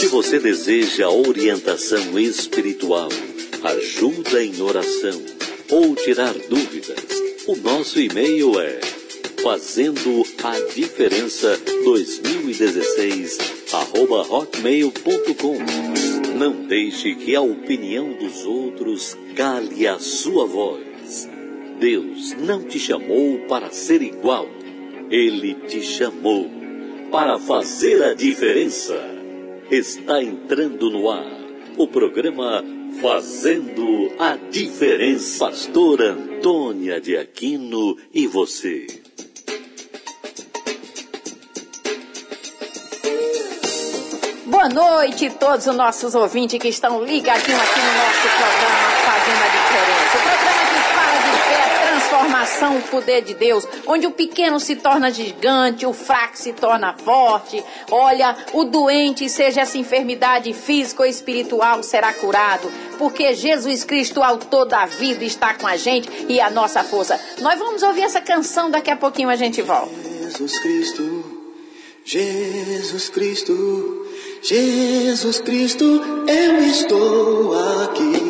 Se você deseja orientação espiritual, ajuda em oração ou tirar dúvidas, o nosso e-mail é fazendo a diferença 2016 arroba hotmail.com. Não deixe que a opinião dos outros cale a sua voz. Deus não te chamou para ser igual. Ele te chamou para fazer a diferença. Está entrando no ar o programa Fazendo a Diferença. Pastor Antônia de Aquino e você. Boa noite a todos os nossos ouvintes que estão ligadinhos aqui no nosso programa Fazendo a Diferença. O programa que fala de fé, transformação, o poder de Deus, onde o pequeno se torna gigante, o fraco se torna forte. Olha, o doente, seja essa enfermidade física ou espiritual, será curado, porque Jesus Cristo, autor da vida, está com a gente e a nossa força. Nós vamos ouvir essa canção, daqui a pouquinho a gente volta. Jesus Cristo, Jesus Cristo. Jesus Cristo, eu estou aqui.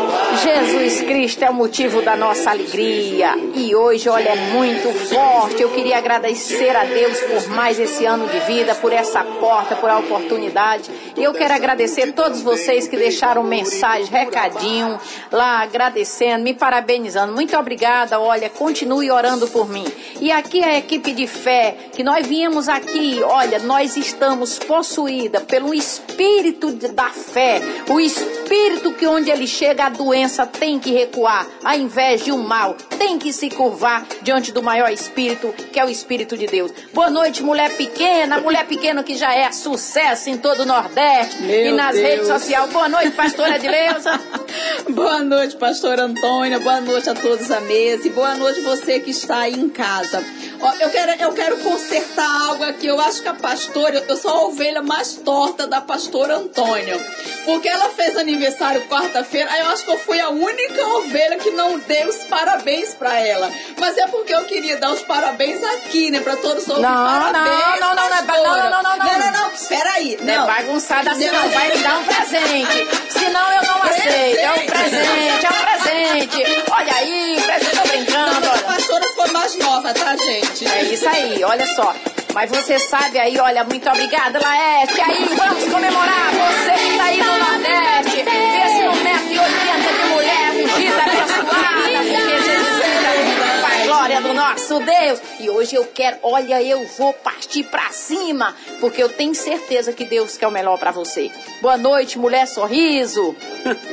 Jesus Cristo é o motivo da nossa alegria. E hoje, olha, é muito forte. Eu queria agradecer a Deus por mais esse ano de vida, por essa porta, por a oportunidade. E eu quero agradecer a todos vocês que deixaram mensagem, recadinho lá, agradecendo, me parabenizando. Muito obrigada. Olha, continue orando por mim. E aqui a equipe de fé, que nós viemos aqui, olha, nós estamos possuída pelo espírito da fé. O espírito que onde ele chega a doença tem que recuar, ao invés de um mal, tem que se curvar diante do maior espírito, que é o Espírito de Deus. Boa noite, mulher pequena, mulher pequena que já é sucesso em todo o Nordeste Meu e nas Deus. redes sociais. Boa noite, pastora Edileuza. Boa noite, pastor Antônia. Boa noite a todos à mesa. E boa noite você que está aí em casa. Ó, eu, quero, eu quero consertar algo aqui. Eu acho que a pastora, eu sou a ovelha mais torta da pastora Antônia. Porque ela fez aniversário quarta-feira. Aí eu acho que eu fui a única ovelha que não deu os parabéns pra ela. Mas é porque eu queria dar os parabéns aqui, né? Pra todos os Não, parabéns. não, não, não, não é pastora. não, não, não, não. Não, não, não. Peraí. Não é Não. bagunçada assim, Não. não. Vai me dar um presente. Senão eu não aceito. É um presente, é um presente. Olha aí, presente, tô brincando, A olha. pastora foi mais nova, tá, gente? É isso aí, olha só. Mas você sabe aí, olha, muito obrigada, Laerte. Aí, vamos comemorar você que tá aí no Nordeste. Nosso Deus. E hoje eu quero, olha, eu vou partir pra cima. Porque eu tenho certeza que Deus quer o melhor pra você. Boa noite, mulher sorriso.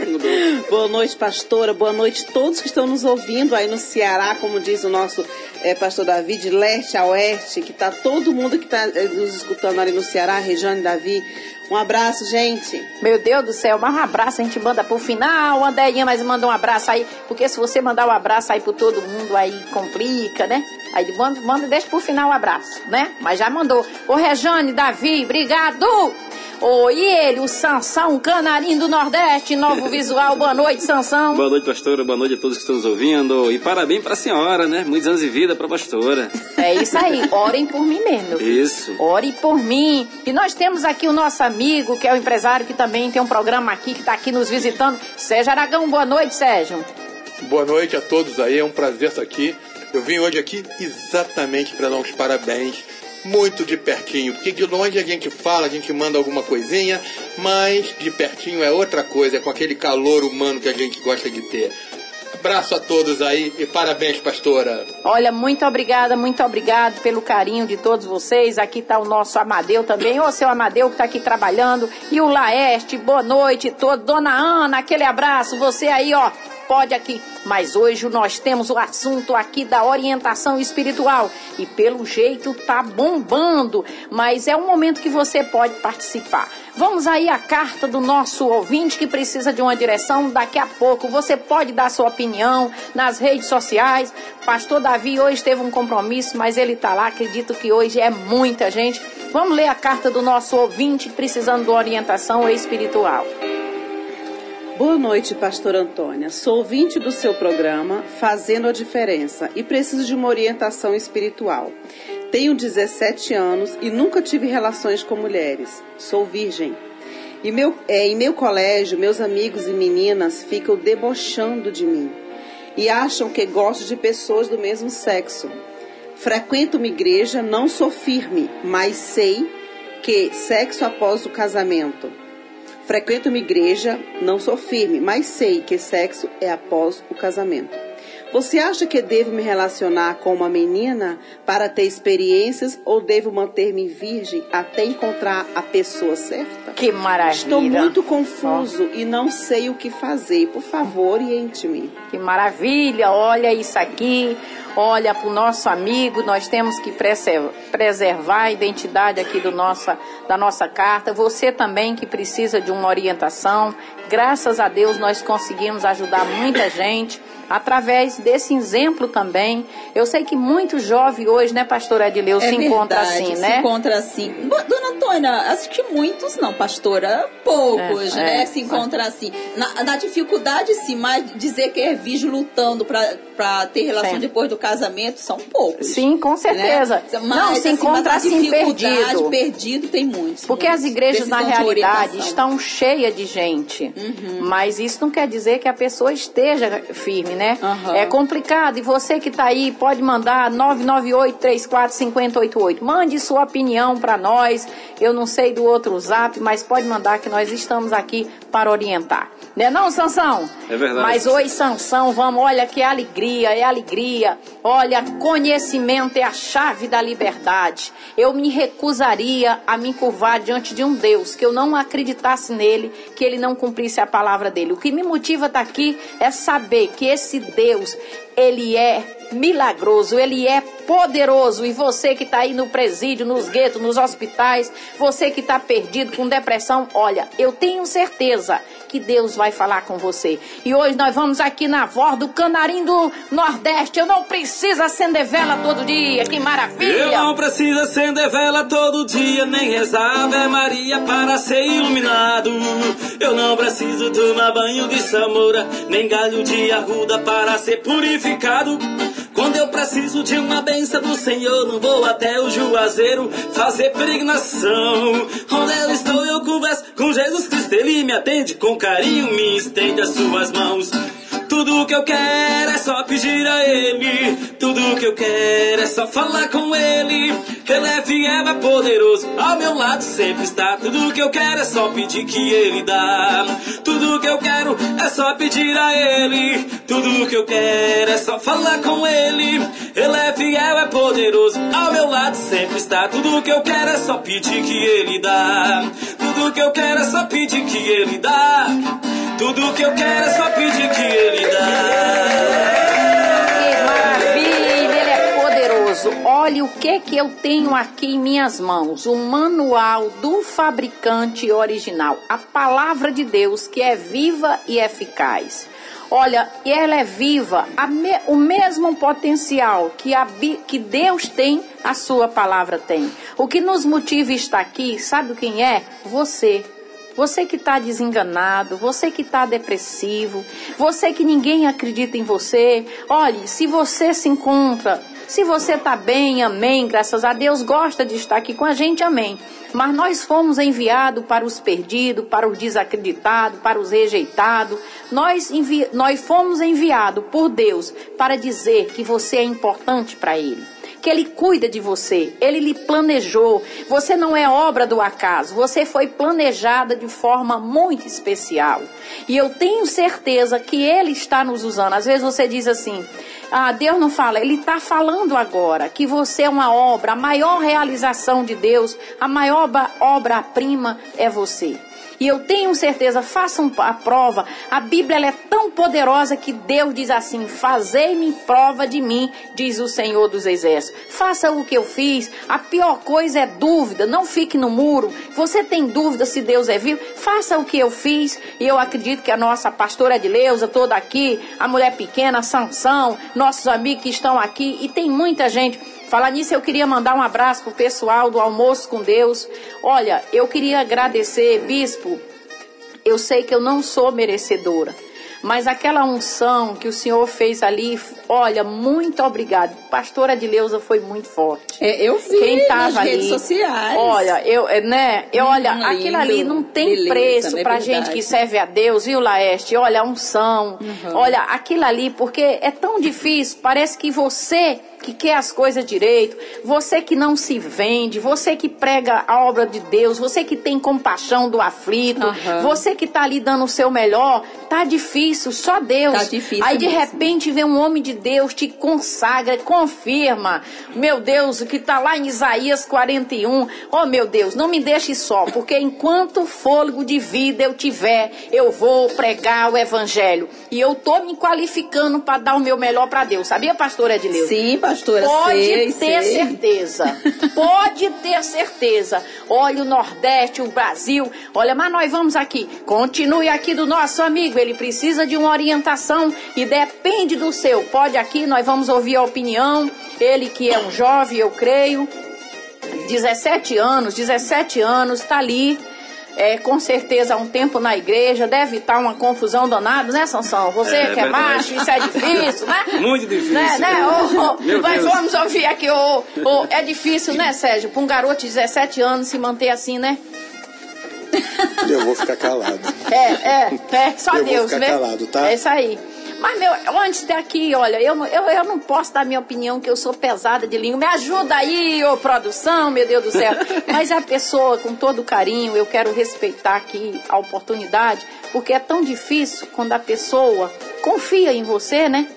Boa noite, pastora. Boa noite a todos que estão nos ouvindo aí no Ceará, como diz o nosso eh, pastor Davi, de leste a oeste, que tá todo mundo que está nos escutando ali no Ceará, Regiane Davi. Um abraço, gente. Meu Deus do céu, mas um abraço a gente manda pro final, Andéinha, mas manda um abraço aí, porque se você mandar um abraço aí pro todo mundo, aí complica, né? Aí manda, manda deixa pro final o abraço, né? Mas já mandou. Ô Rejane, Davi, obrigado! Ô, e ele, o Sansão, canarinho do Nordeste, novo visual, boa noite, Sansão. Boa noite, pastora. Boa noite a todos que estão nos ouvindo. E parabéns para a senhora, né? Muitos anos de vida para a pastora. É isso aí, orem por mim mesmo. Isso. Ore por mim. E nós temos aqui o nosso amigo, que é o empresário, que também tem um programa aqui, que está aqui nos visitando. Sérgio Aragão, boa noite, Sérgio. Boa noite a todos aí, é um prazer estar aqui. Eu vim hoje aqui exatamente para dar uns parabéns, muito de pertinho, porque de longe a gente fala, a gente manda alguma coisinha, mas de pertinho é outra coisa, é com aquele calor humano que a gente gosta de ter. Abraço a todos aí e parabéns, pastora. Olha, muito obrigada, muito obrigado pelo carinho de todos vocês. Aqui está o nosso Amadeu também, ô seu Amadeu que está aqui trabalhando. E o Laeste, boa noite todo. Dona Ana, aquele abraço. Você aí, ó, pode aqui. Mas hoje nós temos o assunto aqui da orientação espiritual. E pelo jeito tá bombando. Mas é um momento que você pode participar. Vamos aí à carta do nosso ouvinte que precisa de uma direção. Daqui a pouco você pode dar sua opinião nas redes sociais. Pastor Davi hoje teve um compromisso, mas ele está lá. Acredito que hoje é muita gente. Vamos ler a carta do nosso ouvinte precisando de orientação espiritual. Boa noite, pastor Antônia. Sou ouvinte do seu programa Fazendo a Diferença e preciso de uma orientação espiritual. Tenho 17 anos e nunca tive relações com mulheres. Sou virgem. E meu, é, em meu colégio, meus amigos e meninas ficam debochando de mim e acham que gosto de pessoas do mesmo sexo. Frequento uma igreja, não sou firme, mas sei que sexo após o casamento. Frequento uma igreja, não sou firme, mas sei que sexo é após o casamento. Você acha que devo me relacionar com uma menina para ter experiências ou devo manter-me virgem até encontrar a pessoa certa? Que maravilha. Estou muito confuso oh. e não sei o que fazer. Por favor, oriente-me. Que maravilha. Olha isso aqui. Olha para o nosso amigo. Nós temos que preservar a identidade aqui do nossa, da nossa carta. Você também que precisa de uma orientação. Graças a Deus nós conseguimos ajudar muita gente através desse exemplo também. Eu sei que muito jovem hoje, né, pastora Edileu, é se verdade, encontra assim, né? Se encontra assim. Dona Antônia, acho que muitos não, pastora, poucos, é, né, é, se encontra assim. Na, na, dificuldade, sim, mas dizer que é virgem lutando para ter relação sim. depois do casamento, são poucos. Sim, com certeza. Né? Mas, não, se assim, encontra assim perdido. perdido tem muitos. Porque muitos. as igrejas, na realidade, estão cheias de gente. Uhum. Mas isso não quer dizer que a pessoa esteja firme, né? Uhum. É complicado. E você que está aí, pode mandar 998-345088. Mande sua opinião para nós. Eu não sei do outro zap, mas pode mandar que nós estamos aqui para orientar. Né não, Sansão? É verdade. Mas oi, Sansão, vamos, olha que alegria, é alegria. Olha, conhecimento é a chave da liberdade. Eu me recusaria a me curvar diante de um Deus que eu não acreditasse nele, que ele não cumprisse a palavra dele. O que me motiva estar tá aqui é saber que esse Deus, ele é milagroso, ele é poderoso. E você que está aí no presídio, nos guetos, nos hospitais, você que está perdido com depressão, olha, eu tenho certeza que Deus vai falar com você. E hoje nós vamos aqui na voz do Canarim do Nordeste. Eu não preciso acender vela todo dia, que maravilha! Eu não preciso acender vela todo dia, nem rezar Ave Maria para ser iluminado. Eu não preciso tomar banho de samora, nem galho de arruda para ser purificado. Quando eu preciso de uma benção do Senhor, não vou até o Juazeiro fazer peregrinação. Onde eu estou, eu converso com Jesus Cristo, Ele me atende com carinho, me estende as suas mãos. Tudo que eu quero é só pedir a Ele. Tudo que eu quero é só falar com Ele. Ele é fiel, é poderoso. Ao meu lado sempre está. Tudo que eu quero é só pedir que Ele dá. Tudo que eu quero é só pedir a Ele. Tudo que eu quero é só falar com Ele. Ele é fiel, é poderoso. Ao meu lado sempre está. Tudo que eu quero é só pedir que Ele dá. Tudo que eu quero é só pedir que Ele dá. Tudo que eu quero é só pedir que Ele que maravilha, ele é poderoso. Olha o que que eu tenho aqui em minhas mãos, o manual do fabricante original, a palavra de Deus que é viva e eficaz. Olha, ela é viva, me, o mesmo potencial que, a, que Deus tem, a sua palavra tem. O que nos motiva a estar aqui, sabe quem é? Você. Você que está desenganado, você que está depressivo, você que ninguém acredita em você. Olhe, se você se encontra, se você está bem, amém, graças a Deus, gosta de estar aqui com a gente, amém. Mas nós fomos enviados para os perdidos, para os desacreditados, para os rejeitados. Nós, envi nós fomos enviados por Deus para dizer que você é importante para Ele que Ele cuida de você, Ele lhe planejou. Você não é obra do acaso, você foi planejada de forma muito especial. E eu tenho certeza que Ele está nos usando. Às vezes você diz assim. Ah, Deus não fala, Ele está falando agora que você é uma obra, a maior realização de Deus, a maior obra-prima é você. E eu tenho certeza, façam a prova. A Bíblia é tão poderosa que Deus diz assim: Fazei-me prova de mim, diz o Senhor dos Exércitos. Faça o que eu fiz. A pior coisa é dúvida. Não fique no muro. Você tem dúvida se Deus é vivo? Faça o que eu fiz. E eu acredito que a nossa pastora Edileuza, toda aqui, a mulher pequena, Sansão, nossos amigos que estão aqui, e tem muita gente. Falar nisso, eu queria mandar um abraço pro pessoal do Almoço com Deus. Olha, eu queria agradecer, bispo. Eu sei que eu não sou merecedora, mas aquela unção que o senhor fez ali, olha, muito obrigado. Pastora Adileuza foi muito forte. É, eu vi Quem tava nas ali, redes sociais. Olha, eu, é, né? Eu, olha, Hum, aquilo lindo. ali não tem Beleza, preço é pra verdade. gente que serve a Deus, viu, Laeste? Olha, a unção. Uhum. Olha, aquilo ali, porque é tão difícil, parece que você que quer as coisas direito, você que não se vende, você que prega a obra de Deus, você que tem compaixão do aflito, Aham. você que tá ali dando o seu melhor, tá difícil, só Deus. Tá difícil Aí de mesmo. repente vem um homem de Deus, te consagra, confirma. Meu Deus, o que tá lá em Isaías 41. Oh meu Deus, não me deixe só, porque enquanto fôlego de vida eu tiver, eu vou pregar o evangelho. E eu tô me qualificando para dar o meu melhor para Deus. Sabia, pastora Edileuza? Sim, pastora, Pode sei, ter sei. certeza. Pode ter certeza. Olha o Nordeste, o Brasil. Olha, mas nós vamos aqui. Continue aqui do nosso amigo. Ele precisa de uma orientação e depende do seu. Pode aqui, nós vamos ouvir a opinião. Ele que é um jovem, eu creio. 17 anos, 17 anos, está ali. É, com certeza há um tempo na igreja, deve estar uma confusão danada, né, Sansão? Você É, que é verdade. macho, isso é difícil, né? Muito difícil. Né, né? Ô, Meu mas Deus. vamos ouvir aqui, ô, ô, é difícil, né, Sérgio, para um garoto de 17 anos se manter assim, né? Eu vou ficar calado. É, é, é, só Eu vou Deus, ficar né? calado, tá? É isso aí. Mas, meu, antes daqui, olha, eu, não- eu, eu não posso dar minha opinião, que eu sou pesada de língua. Me ajuda aí, ô produção, meu Deus do céu. Mas a pessoa, com todo carinho, eu quero respeitar aqui a oportunidade, porque é tão difícil quando a pessoa confia em você, né?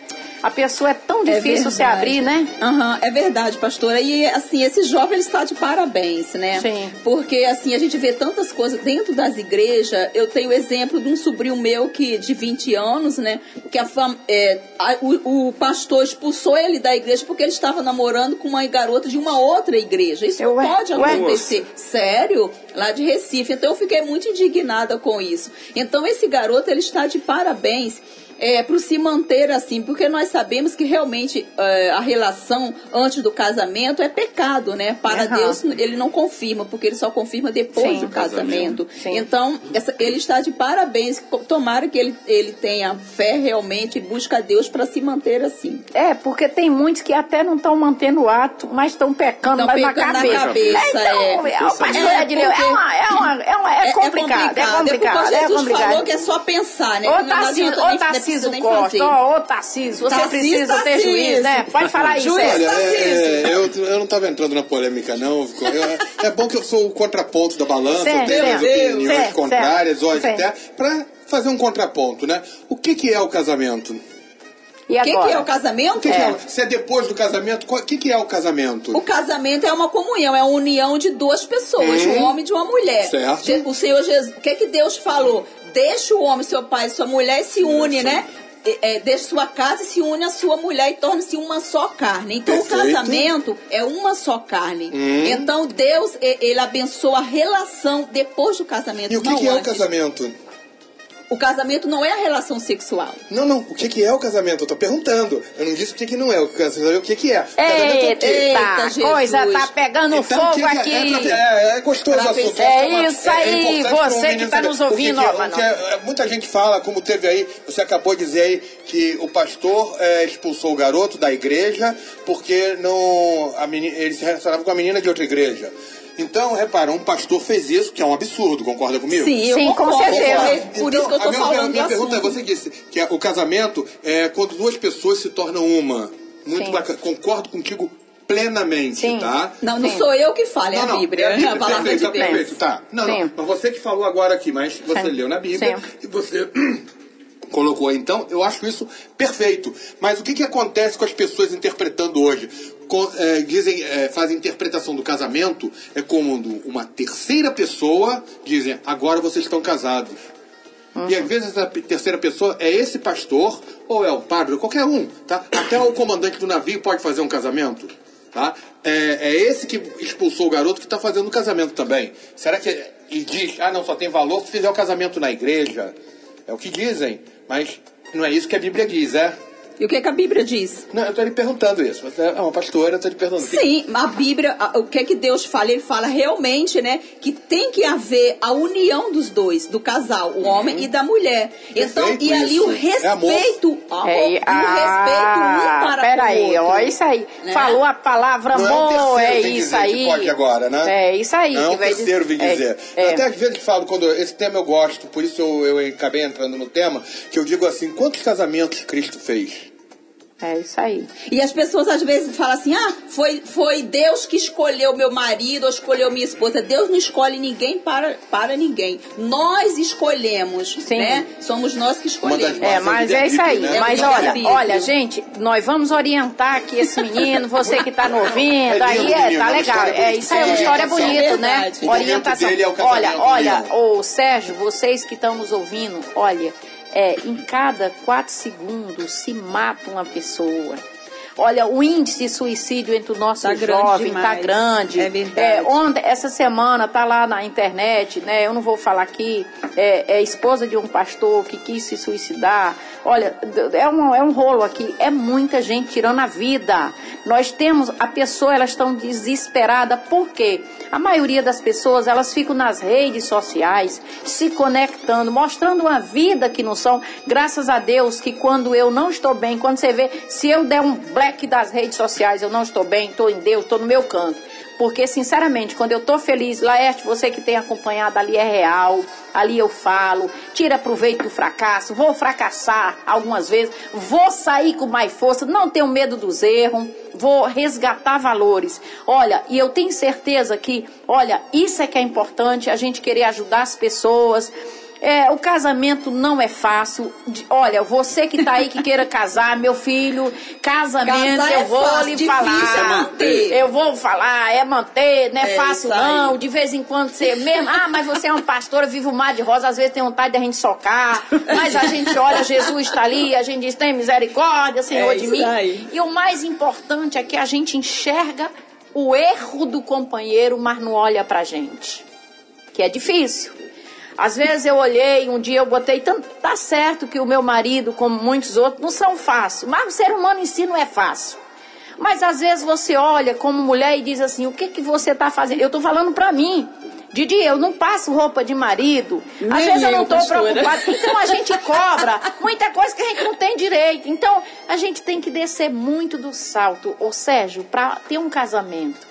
A pessoa é tão difícil se verdade. abrir, né? Aham, é verdade, pastora. E assim, esse jovem ele está de parabéns, né? Sim. Porque assim, a gente vê tantas coisas dentro das igrejas. Eu tenho o exemplo de um sobrinho meu que de 20 anos, né? Que a fam... é, a- o, o pastor expulsou ele da igreja porque ele estava namorando com uma garota de uma outra igreja. Isso Eu- ué, pode ué. acontecer. Sério? Lá de Recife. Então eu fiquei muito indignada com isso. Então esse garoto ele está de parabéns. É, para se manter assim, porque nós sabemos que realmente é, a relação antes do casamento é pecado, né? Para Aham. Deus ele não confirma, porque ele só confirma depois Sim. do casamento. Sim. Então, essa- ele está de parabéns. Tomara que ele, ele tenha fé realmente e busca a Deus para se manter assim. É, porque tem muitos que até não estão mantendo o ato, mas estão pecando na pecando na cabeça. cabeça, então, é. é, pastor É, é, uma, é, uma, é, uma, é, complicado, é complicado, porque é Jesus complicado. falou que é só pensar, né? Ô nem Costa, ó, ô Tarcísio, você precisa ter juiz, né? Pode falar isso, Juiz, é. Olha, é, é, eu, eu não estava entrando na polêmica, não. Eu- é bom que eu sou o contraponto da balança, Certo, eu tenho as certo, opiniões certo, contrárias, certo, hoje certo. até, para fazer um contraponto, né? O que, que é o casamento? E O que, agora? que é o casamento? O que, que é. Se é depois do casamento, o que, que é o casamento? O casamento é uma comunhão, é a união de duas pessoas, Hum. um homem e de uma mulher. Certo. O Senhor Jesus, o que que Deus falou? Deixa o homem, seu pai e sua mulher e se une, né? É, deixa sua casa e se une à sua mulher e torna-se uma só carne. Então Perfeito. o casamento é uma só carne. Hum. Então Deus, ele abençoa a relação depois do casamento. E o que, que é o casamento? O casamento não é a relação sexual. Não, não. O que, que é o casamento? Eu tô perguntando. Eu não disse o que, que não é. Eu quero saber o que, que é. Casamento é o? Eita, Eita, Jesus. coisa tá pegando Então, o fogo que que aqui. É, é, é gostoso o assunto. pensar. É uma- isso aí, para você o que tá nos O que ouvindo, que é- ó, o que é- muita gente fala, como teve aí, você acabou de dizer aí que o pastor é, expulsou o garoto da igreja porque não, a meni- ele se relacionava com a menina de outra igreja. Então, repara, um pastor fez isso, que é um absurdo, concorda comigo? Sim, eu Sim, com concordo. certeza. É Por isso que eu tô Então, a minha, falando minha do pergunta é, assunto. você disse que é- o casamento é quando duas pessoas se tornam uma. Muito Sim. bacana. Concordo contigo plenamente, Sim. tá? Não, não Sim. sou eu que falo, é Não, a não, Bíblia, é a palavra perfeito, de tá Deus. perfeito, tá. Não, não, mas você que falou agora aqui, mas você Sim. leu na Bíblia Sim. e você colocou aí, então, eu acho isso perfeito. Mas o que, que acontece com as pessoas interpretando hoje? É, dizem, é, fazem interpretação do casamento é como uma terceira pessoa dizem, agora vocês estão casados. E às vezes essa terceira pessoa é esse pastor, ou é o padre, qualquer um, tá? Até o comandante do navio pode fazer um casamento, tá? É, é esse que expulsou o garoto que está fazendo o casamento também. Será que... E diz, ah não, só tem valor se fizer o casamento na igreja. É o que dizem, mas não é isso que a Bíblia diz, é? E o que, que a Bíblia diz? Não, eu estou lhe perguntando isso. Você é uma pastora, eu estou lhe perguntando. Sim, a Bíblia, o que que Deus fala? Ele fala realmente, né, que tem que haver a união dos dois, do casal, o homem e da mulher. Então, Perfeito e ali o isso. É amor. respeito, É, e o respeito um para peraí, o outro. ó, isso aí. né? Falou a palavra Não é amor, é vem isso dizer aí. que pode agora, né? É isso aí. Não é que um vai terceiro vem é, dizer. É, Até às vezes falo, quando esse tema eu gosto, por isso eu, eu acabei entrando no tema, que eu digo assim, quantos casamentos Cristo fez? É isso aí. E as pessoas às vezes falam assim: ah, foi, foi Deus que escolheu meu marido ou escolheu minha esposa. Deus não escolhe ninguém para, para ninguém. Nós escolhemos, Sim. né? Somos nós que escolhemos. É, mas Bíblia é isso aí. né? Mas É olha, olha, gente, nós vamos orientar aqui esse menino, você que tá no ouvindo, É aí é, tá é legal. É isso aí, é uma história É, bonita, é né? Orientação. é Olha, olha, ô Sérgio, vocês que estão nos ouvindo, olha, é, em cada quatro segundos se mata uma pessoa. Olha, o índice de suicídio entre o nosso Tá jovem tá demais. grande. É verdade. ontem, essa semana, tá lá na internet, né? Eu não vou falar aqui. É, é esposa de um pastor que quis se suicidar. Olha, é um, é um rolo aqui. É muita gente tirando a vida. Nós temos, a pessoa, elas estão desesperadas. Por quê? A maioria das pessoas, elas ficam nas redes sociais, se conectando, mostrando uma vida que não são. Graças a Deus que quando eu não estou bem, quando você vê, se eu der um black das redes sociais, eu não estou bem, estou em Deus, estou no meu canto. Porque, sinceramente, quando eu tô feliz, Laerte, você que tem acompanhado ali é real, ali eu falo, tira proveito do fracasso, vou fracassar algumas vezes, vou sair com mais força, não tenho medo dos erros, vou resgatar valores. Olha, e eu tenho certeza que, olha, isso é que é importante, a gente querer ajudar as pessoas. É, o casamento não é fácil. De- Olha, você que tá aí que queira casar, meu filho, casamento, Casar é eu vou fácil, lhe difícil falar. é manter. Eu vou falar, é manter, não é, É fácil não. De vez em quando você mesmo, ah, mas você é uma pastora, vive o mar de rosa, às vezes tem vontade da gente socar. Mas a gente olha, Jesus está ali, a gente diz, tem misericórdia, Senhor, É de mim. aí. E o mais importante é que a gente enxerga o erro do companheiro, mas não olha pra gente. Que é difícil. Às vezes eu olhei, um dia eu botei, tanto, tá certo que o meu marido, como muitos outros, não são fáceis, mas o ser humano em si não é fácil. Mas às vezes você olha como mulher e diz assim, o que que você tá fazendo? Eu tô falando pra mim. Didi, eu não passo roupa de marido. Às Nem vezes eu não pastora. preocupada. Então a gente cobra muita coisa que a gente não tem direito. Então a gente tem que descer muito do salto, ô Sérgio, pra ter um casamento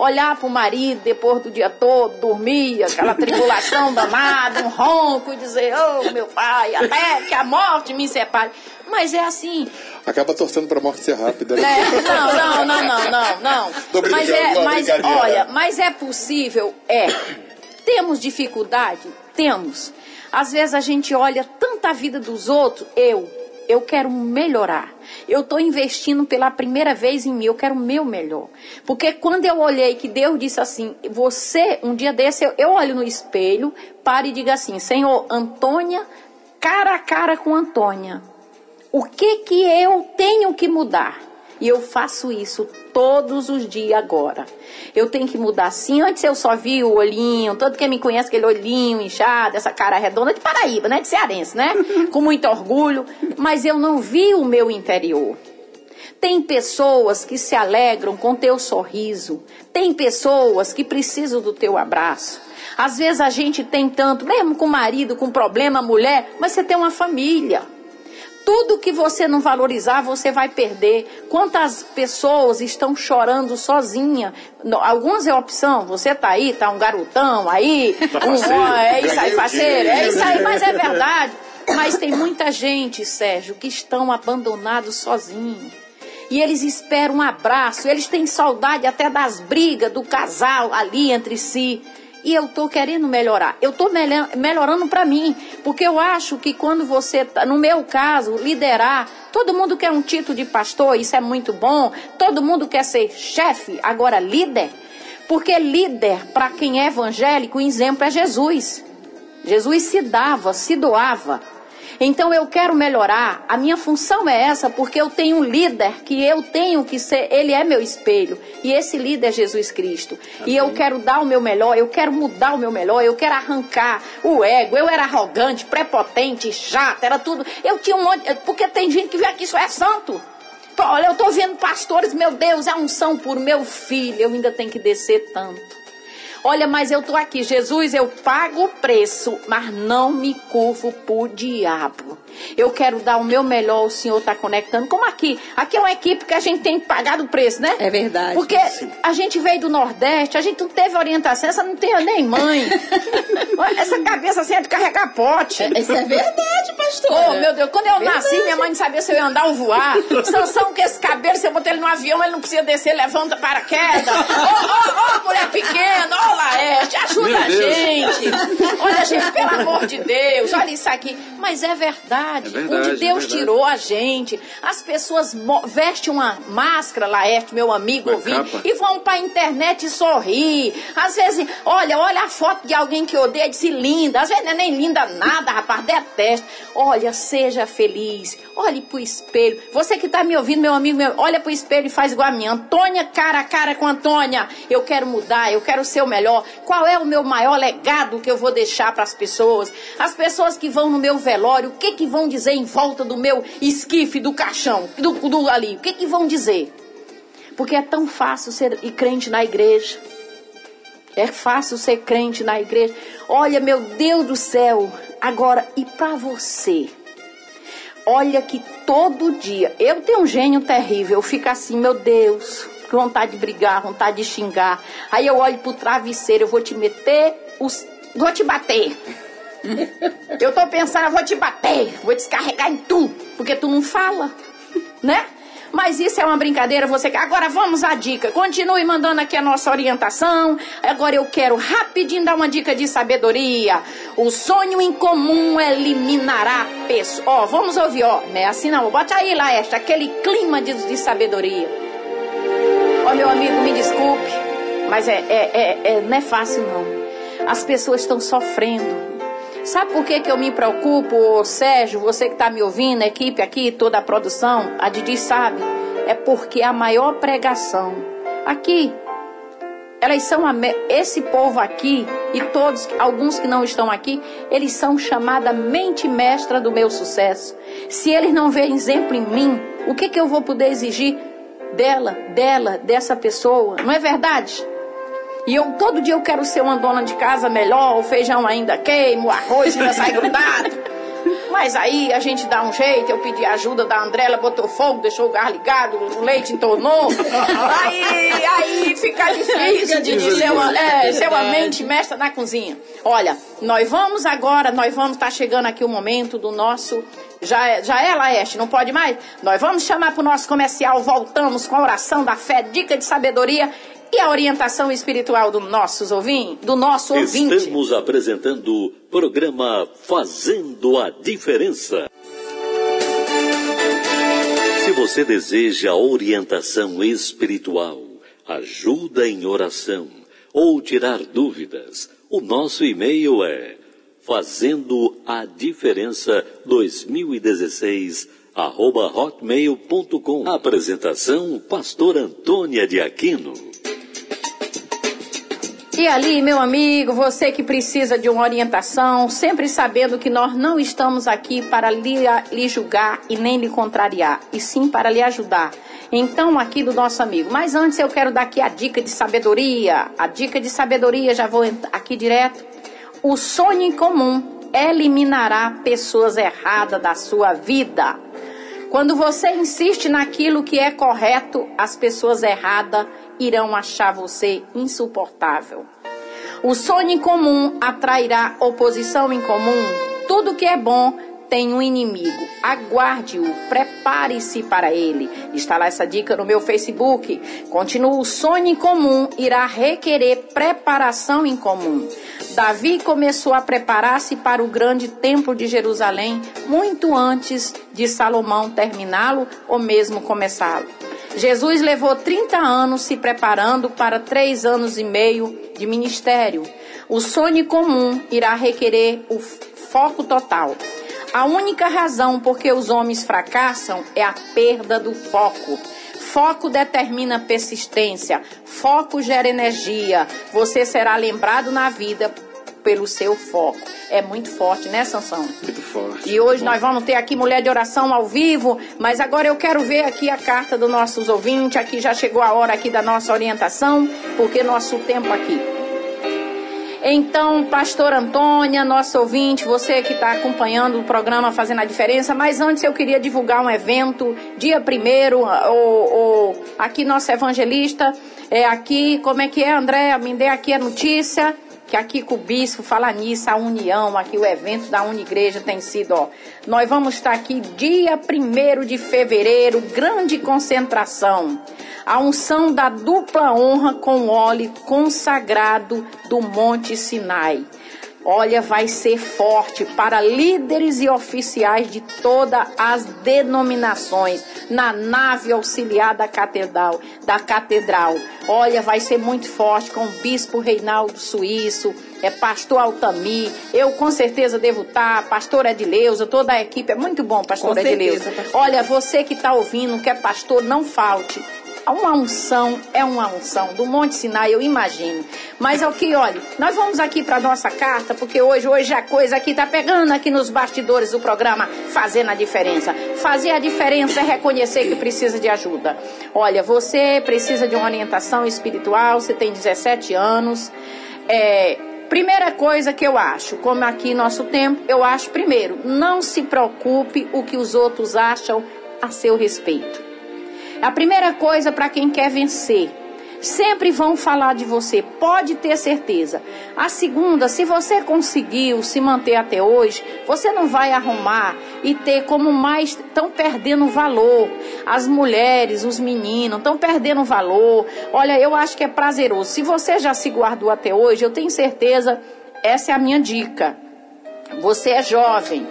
olhar para o marido depois do dia todo, dormir, aquela tribulação danada, um ronco e dizer, oh meu pai, até que a morte me separe. Mas é assim, Acaba torcendo pra morte ser rápida. né? né? Não, não, não, não, não, não. Mas é, mas olha, mas é possível, é. Temos dificuldade? Temos. Às vezes a gente olha tanta vida dos outros, eu, eu quero melhorar. Eu estou investindo pela primeira vez em mim, eu quero o meu melhor. Porque quando eu olhei que Deus disse assim, você, um dia desse, eu, eu olho no espelho, paro e digo assim, Senhor, Antônia, cara a cara com Antônia, o que que eu tenho que mudar? E eu faço isso todos os dias agora. Eu tenho que mudar sim. Antes eu só vi o olhinho, todo quem me conhece, aquele olhinho inchado, essa cara redonda de Paraíba, né? De cearense, né? Com muito orgulho. Mas eu não vi o meu interior. Tem pessoas que se alegram com teu sorriso. Tem pessoas que precisam do teu abraço. Às vezes a gente tem tanto, mesmo com marido, com problema, mulher, mas você tem uma família. Tudo que você não valorizar, você vai perder. Quantas pessoas estão chorando sozinha? Algumas é opção. Você tá aí, tá um garotão aí, um, é isso aí, parceiro, é isso aí, mas é verdade. Mas tem muita gente, Sérgio, que estão abandonados sozinhos. E eles esperam um abraço, eles têm saudade até das brigas do casal ali entre si. E eu tô querendo melhorar. Eu melhor, melhorando para mim, porque eu acho que quando você tá, no meu caso, liderar, todo mundo quer um título de pastor, isso é muito bom. Todo mundo quer ser chefe, agora líder. Porque líder, para quem é evangélico, o exemplo é Jesus. Jesus se dava, se doava. Então eu quero melhorar. A minha função é essa porque eu tenho um líder que eu tenho que ser, ele é meu espelho. E esse líder é Jesus Cristo. Amém. E eu quero dar o meu melhor, eu quero mudar o meu melhor, eu quero arrancar o ego. Eu era arrogante, prepotente, chata, era tudo. Eu tinha um monte, porque tem gente que vê aqui isso é santo. Olha, eu estou vendo pastores, meu Deus, é unção por meu filho, eu ainda tenho que descer tanto. Olha, mas eu tô aqui, Jesus, eu pago o preço, mas não me curvo pro diabo. Eu quero dar o meu melhor, o Senhor está conectando. Como aqui. Aqui é uma equipe que a gente tem pagado o preço, né? É verdade. Porque a gente veio do Nordeste, a gente não teve orientação, essa não tem nem mãe. essa cabeça assim é de carregar pote. É, isso é verdade, pastor. Oh, meu Deus, quando eu verdade. nasci, minha mãe não sabia se eu ia andar ou voar. Sansão, com esse cabelo, se eu botar ele no avião, ele não precisa descer, levanta para queda. Ô, ô, ô, mulher pequena, ô, Laerte, ajuda a gente. Olha, gente, pelo amor de Deus, olha isso aqui. Mas é verdade verdade, é verdade onde Deus é verdade. tirou a gente. As pessoas vestem uma máscara, Laerte, meu amigo, ouvindo, e vão para a internet sorrir. Às vezes, olha, olha a foto de alguém que odeia e diz linda. Às vezes não é nem linda nada, rapaz, detesta. Olha, seja feliz. Olhe pro espelho. Você que está me ouvindo, meu amigo, meu, olha pro espelho e faz igual a mim. Antônia, cara a cara com Antônia. Eu quero mudar, eu quero ser o melhor. Qual é o meu maior legado que eu vou deixar para as pessoas? As pessoas que vão no meu velório, o que que vão dizer em volta do meu esquife, do caixão, do, do ali? O que que vão dizer? Porque é tão fácil ser crente na igreja. É fácil ser crente na igreja. Olha, meu Deus do céu. Agora, e para você? Olha que todo dia, eu tenho um gênio terrível, eu fico assim, meu Deus, vontade de brigar, vontade de xingar. Aí eu olho pro travesseiro, eu vou te meter, os, vou te bater. eu tô pensando, vou te bater, vou descarregar em tu, porque tu não fala, né? Mas isso é uma brincadeira, você Agora vamos à dica. Continue mandando aqui a nossa orientação. Agora eu quero rapidinho dar uma dica de sabedoria. O sonho em comum eliminará peso. Ó, vamos ouvir, ó. Não é assim não. Bota aí, Laeste, aquele clima de, de sabedoria. Ó, meu amigo, me desculpe, mas é, é, é, é não é fácil não. As pessoas estão sofrendo. Sabe por que, que eu me preocupo, Sérgio, você que está me ouvindo, a equipe aqui, toda a produção, a Didi sabe? É porque a maior pregação aqui, elas são a, esse povo aqui e todos, alguns que não estão aqui, eles são chamada mente mestra do meu sucesso. Se eles não veem exemplo em mim, o que, que eu vou poder exigir dela, dela, dessa pessoa? Não é verdade? E eu todo dia eu quero ser uma dona de casa melhor, o feijão ainda queima, o arroz ainda sai grudado. Mas aí a gente dá um jeito, eu pedi ajuda da André, ela botou fogo, deixou o gás ligado, o leite entornou. aí, aí fica difícil de, ser, uma, é, ser uma mente mestra na cozinha. Olha, nós vamos agora, nós vamos estar tá chegando aqui o momento do nosso já é, já é Laeste, não pode mais? Nós vamos chamar para o nosso comercial, voltamos com a oração da fé, dica de sabedoria e a orientação espiritual do, nossos ouvin, do nosso ouvinte. Estamos apresentando o programa Fazendo a Diferença. Se você deseja orientação espiritual, ajuda em oração ou tirar dúvidas, o nosso e-mail é fazendo a diferença 2016 arroba hotmail.com. Apresentação Pastor Antônia de Aquino. E ali, meu amigo, você que precisa de uma orientação, sempre sabendo que nós não estamos aqui para lhe, lhe julgar e nem lhe contrariar, e sim para lhe ajudar. Então, aqui do nosso amigo. Mas antes eu quero dar aqui a dica de sabedoria. A dica de sabedoria, já vou aqui direto. O sonho em comum eliminará pessoas erradas da sua vida. Quando você insiste naquilo que é correto, as pessoas erradas irão achar você insuportável. O sonho em comum atrairá oposição em comum. Tudo que é bom tem um inimigo. Aguarde-o, prepare-se para ele. Está lá essa dica no meu Facebook. Continua o sonho em comum irá requerer preparação em comum. Davi começou a preparar-se para o grande templo de Jerusalém muito antes de Salomão terminá-lo ou mesmo começá-lo. Jesus levou 30 anos se preparando para três anos e meio de ministério. O sonho comum irá requerer o foco total. A única razão por que os homens fracassam é a perda do foco. Foco determina persistência, foco gera energia. Você será lembrado na vida pelo seu foco. É muito forte, né, Sansão? Muito forte. E hoje nós vamos ter aqui mulher de oração ao vivo, mas agora eu quero ver aqui a carta dos nossos ouvintes. Aqui já chegou a hora aqui da nossa orientação, porque nosso tempo aqui. Então, pastor Antônia, nosso ouvinte, você que está acompanhando o programa Fazendo a Diferença, mas antes eu queria divulgar um evento, dia primeiro, o, o, aqui nosso evangelista, é aqui, como é que é, André? Me dê aqui a notícia que aqui com o bispo fala nisso, a união, aqui o evento da Unigreja tem sido, ó. Nós vamos estar aqui dia 1 de fevereiro, grande concentração. A unção da dupla honra com óleo consagrado do Monte Sinai. Olha, vai ser forte para líderes e oficiais de todas as denominações na nave auxiliar da catedral, da catedral. Olha, vai ser muito forte com o bispo Reinaldo Suíço, é pastor Altamir, eu com certeza devo estar, pastor Edileuza, toda a equipe, é muito bom, pastor Com Edileuza. certeza, pastor. Olha, você que está ouvindo, que é pastor, não falte. Uma unção é uma unção do Monte Sinai, eu imagino. Mas aqui, olha, nós vamos aqui para nossa carta, porque hoje, hoje a coisa aqui tá pegando aqui nos bastidores do programa, fazendo a diferença. Fazer a diferença é reconhecer que precisa de ajuda. Olha, você precisa de uma orientação espiritual, você tem 17 anos. É, primeira coisa que eu acho, como aqui nosso tempo, eu acho primeiro, não se preocupe o que os outros acham a seu respeito. A primeira coisa para quem quer vencer. Sempre vão falar de você, pode ter certeza. A segunda, se você conseguiu se manter até hoje, você não vai arrumar e ter como mais estão perdendo valor. As mulheres, os meninos estão perdendo valor. Olha, eu acho que é prazeroso. Se você já se guardou até hoje, eu tenho certeza, essa é a minha dica. Você é jovem,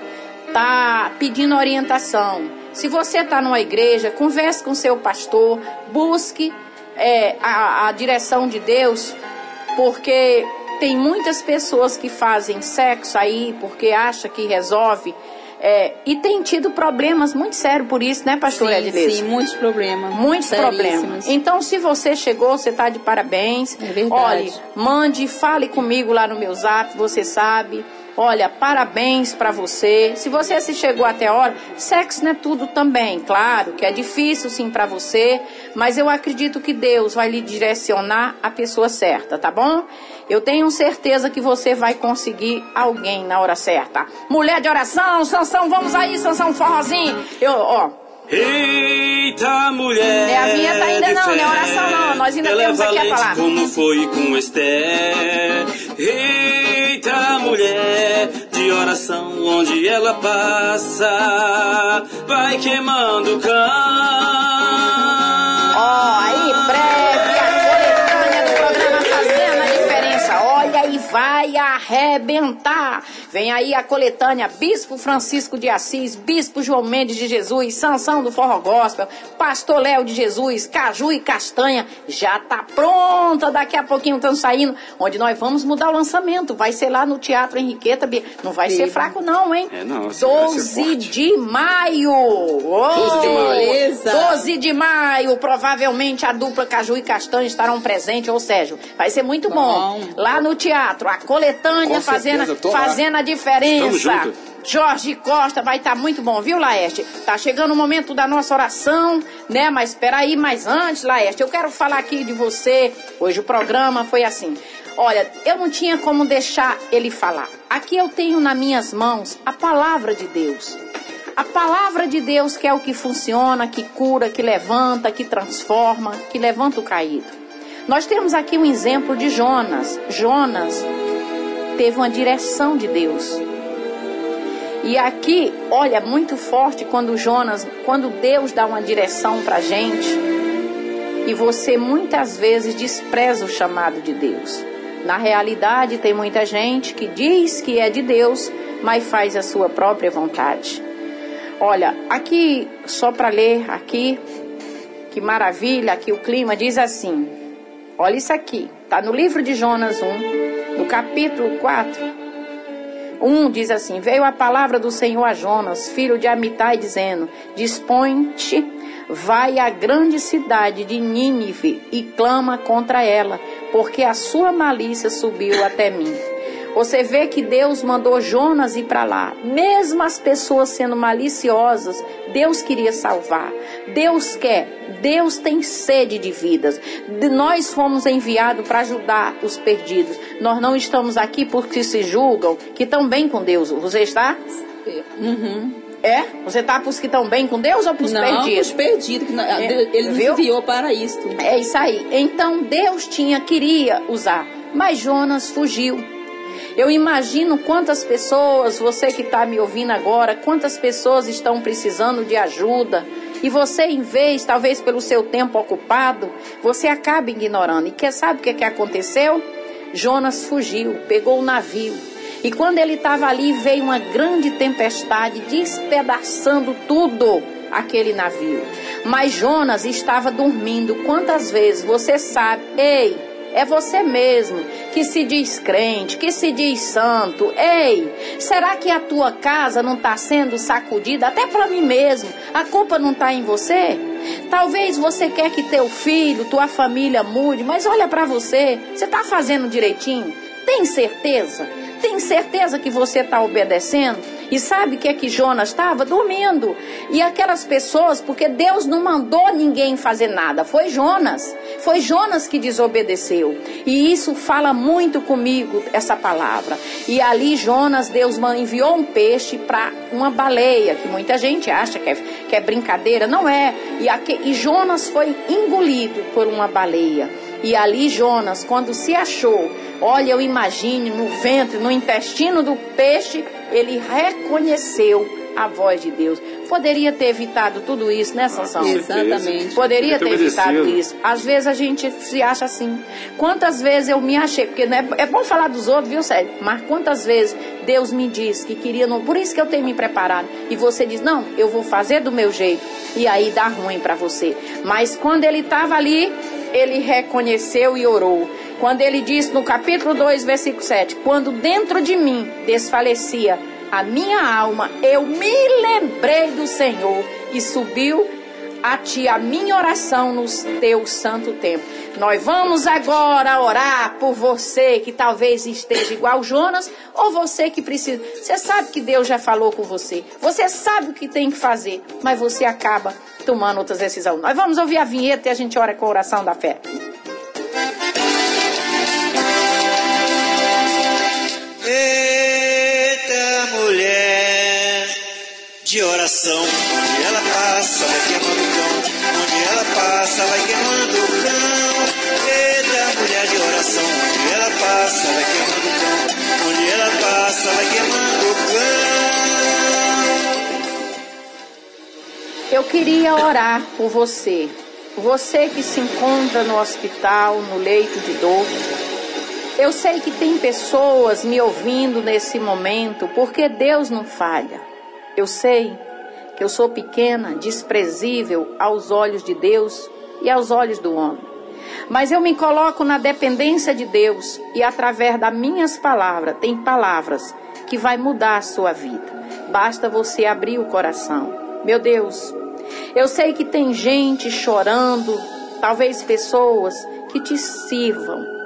tá pedindo orientação. Se você está numa igreja, converse com seu pastor, busque é, a, a direção de Deus, porque tem muitas pessoas que fazem sexo aí porque acha que resolve. é, e tem tido problemas muito sérios por isso, né, pastor Sim, Edileuza? sim, muitos problemas. Muitos problemas. Então, se você chegou, você está de parabéns. É verdade. Olhe, mande, fale comigo lá no meu zap, você sabe. Olha, parabéns para você. Se você se chegou até a hora, sexo não é tudo também, claro, que é difícil sim para você, mas eu acredito que Deus vai lhe direcionar a pessoa certa, tá bom? Eu tenho certeza que você vai conseguir alguém na hora certa. Mulher de oração, Sansão, vamos aí, Sansão forrozinho. Eu, ó, Eita mulher. É a vinheta ainda não, não é fé, oração não, nós ainda temos aqui a palavra. Como foi com Esther. Eita mulher de oração, onde ela passa, vai queimando o cão. Ó, aí, breve, a coletânea do programa Fazendo a Diferença. Olha e vai arrebentar. Vem aí a coletânea Bispo Francisco de Assis, Bispo João Mendes de Jesus, Sansão do Forró Gospel, Pastor Léo de Jesus, Caju e Castanha. Já tá pronta, daqui a pouquinho estão saindo. Onde nós vamos mudar o lançamento. Vai ser lá no Teatro Henriqueta. Não vai ser fraco não, hein? É, não, assim, vai ser 12 forte. de maio. Ô, 12 de maio. Beleza. 12 de maio, provavelmente a dupla Caju e Castanha estarão presentes, ou seja, vai ser muito bom. Bom. Lá no teatro, a coletânea Com fazendo, fazendo a Tamo diferença. Jorge Costa vai estar muito bom, viu, Laerte? Tá chegando o momento da nossa oração, né? Mas espera aí, mas antes, Laerte, eu quero falar aqui de você. Hoje o programa foi assim. Olha, eu não tinha como deixar ele falar. Aqui eu tenho nas minhas mãos a palavra de Deus. A palavra de Deus que é o que funciona, que cura, que levanta, que transforma, que levanta o caído. Nós temos aqui um exemplo de Jonas. Jonas teve uma direção de Deus. E aqui, olha, muito forte quando Jonas, quando Deus dá uma direção pra gente, e você muitas vezes despreza o chamado de Deus. Na realidade, tem muita gente que diz que é de Deus, mas faz a sua própria vontade. Olha, aqui, só para ler aqui, que maravilha, aqui o clima diz assim. Olha isso aqui, tá no livro de Jonas 1, no capítulo 4. 1 diz assim: Veio a palavra do Senhor a Jonas, filho de Amitai, dizendo: Dispõe-te, vai à grande cidade de Nínive e clama contra ela, porque a sua malícia subiu até mim. Você vê que Deus mandou Jonas ir para lá. Mesmo as pessoas sendo maliciosas, Deus queria salvar. Deus quer. Deus tem sede de vidas. Nós fomos enviados para ajudar os perdidos. Nós não estamos aqui porque se julgam que estão bem com Deus. Você está? Uhum. É? Você está para os que estão bem com Deus ou para os Não, perdidos? os perdidos. que não- É, Ele nos viu? enviou para isto. É isso aí. Então Deus tinha, queria usar, mas Jonas fugiu. Eu imagino quantas pessoas, você que está me ouvindo agora, quantas pessoas estão precisando de ajuda. E você, em vez, talvez pelo seu tempo ocupado, você acaba ignorando. E quer sabe o que, que aconteceu? Jonas fugiu, pegou o navio. E quando ele estava ali, veio uma grande tempestade, despedaçando tudo aquele navio. Mas Jonas estava dormindo. Quantas vezes você sabe, ei, é você mesmo que se diz crente, que se diz santo. Ei, será que a tua casa não está sendo sacudida? Até para mim mesmo. A culpa não está em você? Talvez você quer que teu filho, tua família mude, mas olha para você. Você está fazendo direitinho? Tem certeza? Tem certeza que você está obedecendo? E sabe o que é que Jonas estava? Dormindo. E aquelas pessoas, porque Deus não mandou ninguém fazer nada, foi Jonas. Foi Jonas que desobedeceu. E isso fala muito comigo, essa palavra. E ali Jonas, Deus enviou um peixe para uma baleia, que muita gente acha que é, que é brincadeira. Não é. E, aque- e Jonas foi engolido por uma baleia. E ali Jonas, quando se achou, olha, eu imagine no ventre, no intestino do peixe, ele reconheceu a voz de Deus. Poderia ter evitado tudo isso, né, Sansão? Exatamente. Poderia ter ter evitado obedecido. isso. Às vezes a gente se acha assim. Quantas vezes eu me achei, porque não é, é bom falar dos outros, viu, Sérgio? Mas quantas vezes Deus me disse que queria, não, por isso que eu tenho me preparado. E você diz, não, eu vou fazer do meu jeito. E aí dá ruim para você. Mas quando ele estava ali, ele reconheceu e orou. Quando ele disse no capítulo 2, versículo 7, quando dentro de mim desfalecia a minha alma, eu me lembrei do Senhor e subiu a ti a minha oração no teu santo tempo. Nós vamos agora orar por você que talvez esteja igual Jonas ou você que precisa. Você sabe que Deus já falou com você. Você sabe o que tem que fazer, mas você acaba tomando outras decisões. Nós vamos ouvir a vinheta e a gente ora com a oração da fé. Eita mulher de oração, onde ela passa vai queimando o cão, onde ela passa vai queimando o cão. Eita mulher de oração, onde ela passa vai queimando o cão, onde ela passa vai queimando o cão. Eu queria orar por você. Você que se encontra no hospital, no leito de dor. Eu sei que tem pessoas me ouvindo nesse momento, porque Deus não falha. Eu sei que eu sou pequena, desprezível aos olhos de Deus e aos olhos do homem. Mas eu me coloco na dependência de Deus e através das minhas palavras, tem palavras que vai mudar a sua vida. Basta você abrir o coração. Meu Deus, eu sei que tem gente chorando, talvez pessoas que te sirvam.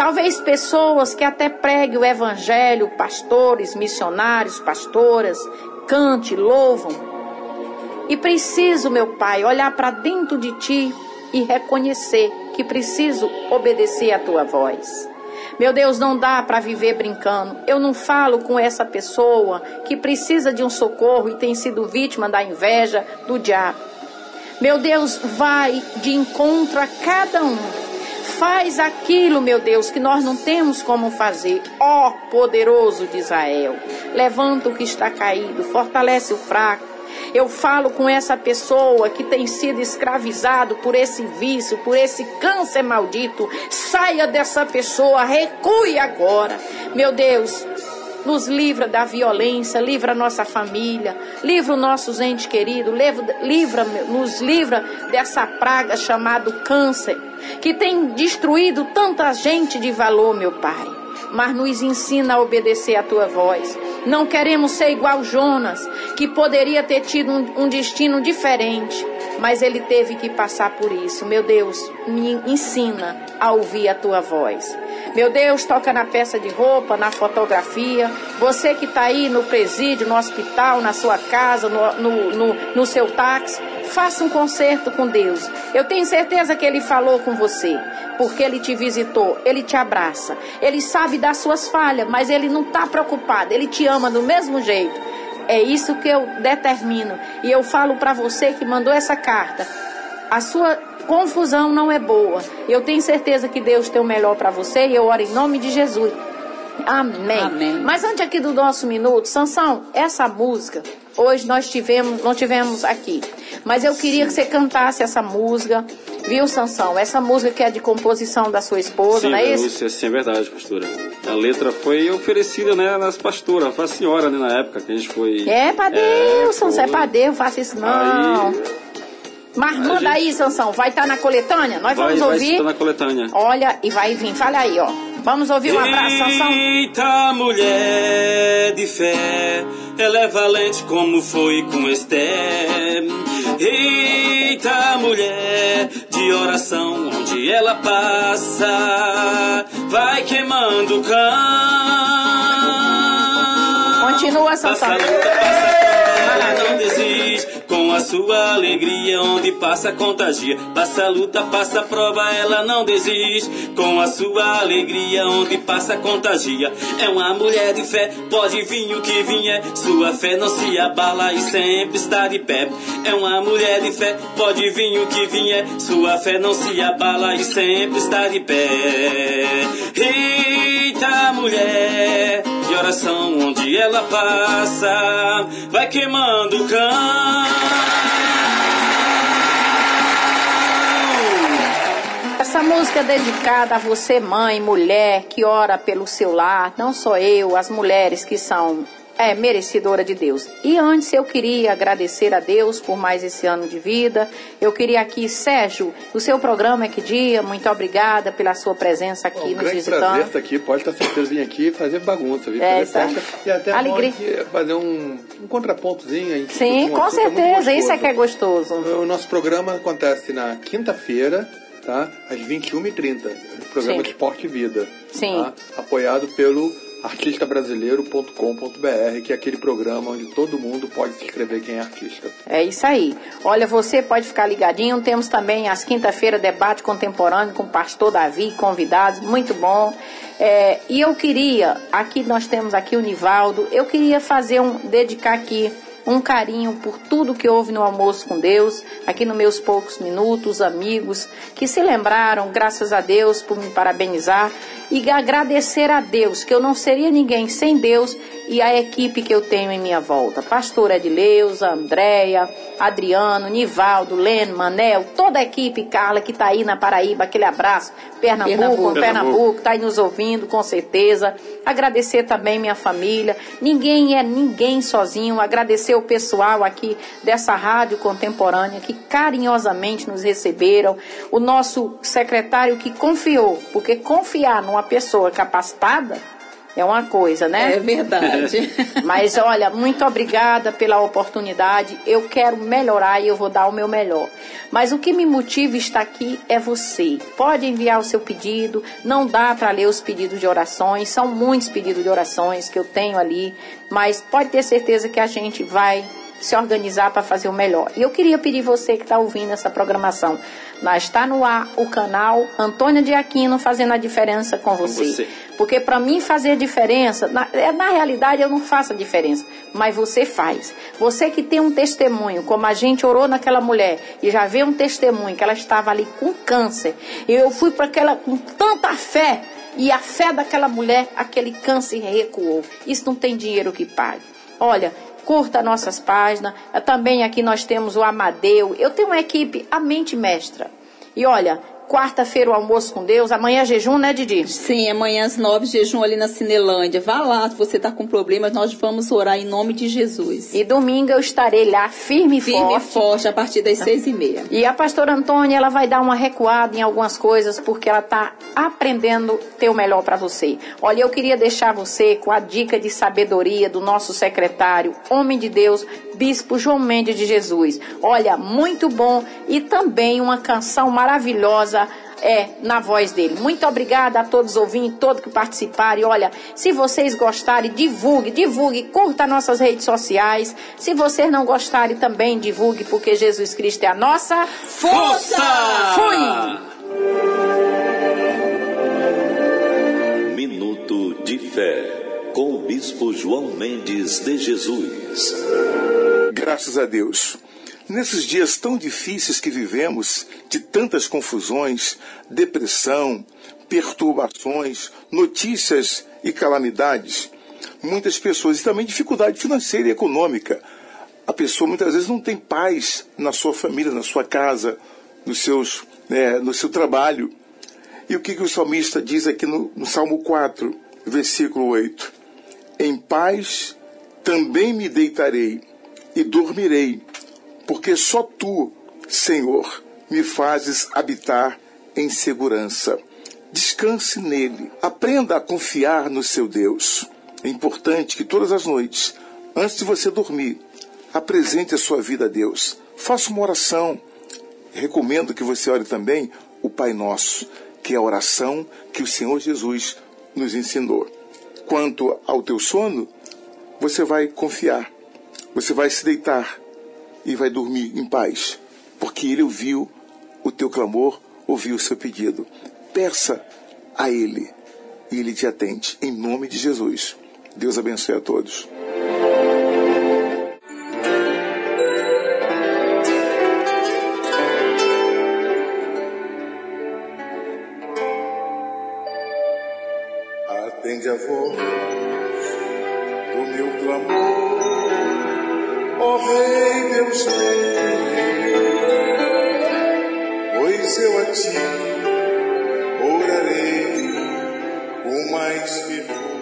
Talvez pessoas que até preguem o evangelho, pastores, missionários, pastoras, cante, louvam. E preciso, meu Pai, olhar para dentro de ti e reconhecer que preciso obedecer a tua voz. Meu Deus, não dá para viver brincando. Eu não falo com essa pessoa que precisa de um socorro e tem sido vítima da inveja do diabo. Meu Deus, vai de encontro a cada um. Faz aquilo, meu Deus, que nós não temos como fazer. Ó poderoso de Israel, levanta o que está caído, fortalece o fraco. Eu falo com essa pessoa que tem sido escravizado por esse vício, por esse câncer maldito. Saia dessa pessoa, recue agora. Meu Deus, nos livra da violência, livra nossa família, livra os nossos entes queridos, livra, nos livra dessa praga chamada câncer, que tem destruído tanta gente de valor, meu Pai. Mas nos ensina a obedecer a tua voz. Não queremos ser igual Jonas, que poderia ter tido um, um destino diferente, mas ele teve que passar por isso. Meu Deus, me ensina a ouvir a tua voz. Meu Deus, toca na peça de roupa, na fotografia. Você que está aí no presídio, no hospital, na sua casa, no, no, no, no seu táxi, faça um concerto com Deus. Eu tenho certeza que Ele falou com você, porque Ele te visitou, Ele te abraça. Ele sabe das suas falhas, mas Ele não está preocupado, Ele te ama do mesmo jeito. É isso que eu determino. E eu falo para você que mandou essa carta. A sua confusão não é boa. Eu tenho certeza que Deus tem o melhor para você e eu oro em nome de Jesus. Amém. Amém. Mas antes aqui do nosso minuto, Sansão, essa música, hoje nós tivemos, não tivemos aqui. Mas eu queria que você cantasse essa música, viu, Sansão? Essa música que é de composição da sua esposa, Sim, não é isso? Lúcia, sim, é verdade, pastora. A letra foi oferecida, né, nas pastoras, foi a senhora, né, na época que a gente foi... É pra Deus, Sansão, é foi. pra Deus, faça isso não. Aí, Mas manda aí, Sansão, vai estar na coletânea? Nós vai, vamos vai ouvir. estar na coletânea. Olha, e vai vir, fala aí, ó. Vamos ouvir um abraço, Sansão. Eita mulher de fé, ela é valente como foi com Esther. Eita mulher de oração, onde ela passa, vai queimando o cão. Continua, Sansão. Passa luta, passa não desiste. Com a sua alegria, onde passa, contagia. Passa luta, passa prova, ela não desiste. Com a sua alegria, onde passa, contagia. É uma mulher de fé, pode vir o que vier. Sua fé não se abala e sempre está de pé. É uma mulher de fé, pode vir o que vier. Sua fé não se abala e sempre está de pé. Eita mulher de oração, onde ela passa, vai queimando o cão. Essa música é dedicada a você, mãe, mulher, que ora pelo seu lar, não só eu, as mulheres que são é, merecedora de Deus. E antes eu queria agradecer a Deus por mais esse ano de vida. Eu queria aqui, Sérgio, o seu programa é que dia? Muito obrigada pela sua presença aqui um nos grande visitando. prazer estar aqui, pode estar certeza vir aqui fazer bagunça, vir É, fazer tá. festa e até Alegria. fazer um, um contrapontozinho aí. Sim, um com certeza, isso é que é gostoso. O nosso programa acontece na quinta-feira, tá? Às 21h30. O programa Sim. de Esporte e Vida. Sim. tá? Apoiado pelo artistabrasileiro.com.br, que é aquele programa onde todo mundo pode se inscrever quem é artista. É isso aí. Olha, você pode ficar ligadinho. Temos também às quinta-feira debate contemporâneo com o pastor Davi, convidados, muito bom. É, e eu queria, aqui nós temos aqui o Nivaldo, eu queria fazer um, dedicar aqui um carinho por tudo que houve no almoço com Deus, aqui nos meus poucos minutos, amigos que se lembraram, graças a Deus, por me parabenizar e agradecer a Deus, que eu não seria ninguém sem Deus e a equipe que eu tenho em minha volta. Pastor Edileuza, Andréia, Adriano, Nivaldo, Leno, Manel, toda a equipe, Carla, que está aí na Paraíba, aquele abraço. Pernambuco, Pernambuco. Pernambuco, está aí nos ouvindo, com certeza. Agradecer também minha família. Ninguém é ninguém sozinho. Agradecer o pessoal aqui dessa rádio contemporânea que carinhosamente nos receberam. O nosso secretário que confiou, porque confiar numa pessoa capacitada é uma coisa, né? É verdade. Mas olha, muito obrigada pela oportunidade. Eu quero melhorar e eu vou dar o meu melhor. Mas o que me motiva estar aqui é você. Pode enviar o seu pedido. Não dá para ler os pedidos de orações. São muitos pedidos de orações que eu tenho ali. Mas pode ter certeza que a gente vai se organizar para fazer o melhor. E eu queria pedir você que está ouvindo essa programação, está no ar o canal Antônia de Aquino fazendo a diferença com você. você. Porque para mim fazer diferença, na, é, na realidade eu não faço a diferença, mas você faz. Você que tem um testemunho, como a gente orou naquela mulher e já vê um testemunho que ela estava ali com câncer. E eu fui para aquela com tanta fé e a fé daquela mulher, aquele câncer recuou. Isso não tem dinheiro que pague. Olha, curta nossas páginas. Também aqui nós temos o Amadeu. Eu tenho uma equipe, a mente mestra. E olha, quarta-feira o almoço com Deus, amanhã é jejum, né, Didi? Sim, amanhã às nove, jejum ali na Cinelândia. Vá lá, se você está com problemas, nós vamos orar em nome de Jesus. E domingo eu estarei lá, firme e Firme forte. e forte, a partir das seis e meia. E a pastora Antônia, ela vai dar uma recuada em algumas coisas, porque ela está aprendendo ter o melhor para você. Olha, eu queria deixar você com a dica de sabedoria do nosso secretário, homem de Deus, Bispo João Mendes de Jesus. Olha, muito bom e também uma canção maravilhosa é na voz dele. Muito obrigada a todos os ouvintes, todos que participaram. E olha, se vocês gostarem, divulgue, divulgue, curta nossas redes sociais. Se vocês não gostarem, também divulgue, porque Jesus Cristo é a nossa Força! Fui! Minuto de Fé, com o Bispo João Mendes de Jesus. Graças a Deus. Nesses dias tão difíceis que vivemos, de tantas confusões, depressão, perturbações, notícias e calamidades, muitas pessoas, e também dificuldade financeira e econômica. A pessoa muitas vezes não tem paz na sua família, na sua casa, nos seus, né, no seu trabalho. E o que, que o salmista diz aqui no, no Salmo 4, versículo 8? Em paz também me deitarei e dormirei, porque só tu, Senhor, me fazes habitar em segurança. Descanse nele, aprenda a confiar no seu Deus. É importante que todas as noites, antes de você dormir, apresente a sua vida a Deus. Faça uma oração. Recomendo que você ore também o Pai Nosso, que é a oração que o Senhor Jesus nos ensinou. Quanto ao teu sono, você vai confiar, você vai se deitar e vai dormir em paz, porque Ele ouviu o teu clamor, ouviu o seu pedido. Peça a Ele e Ele te atende, em nome de Jesus. Deus abençoe a todos. Atende a Rei Deus meu, pois eu a ti orarei com mais fervor.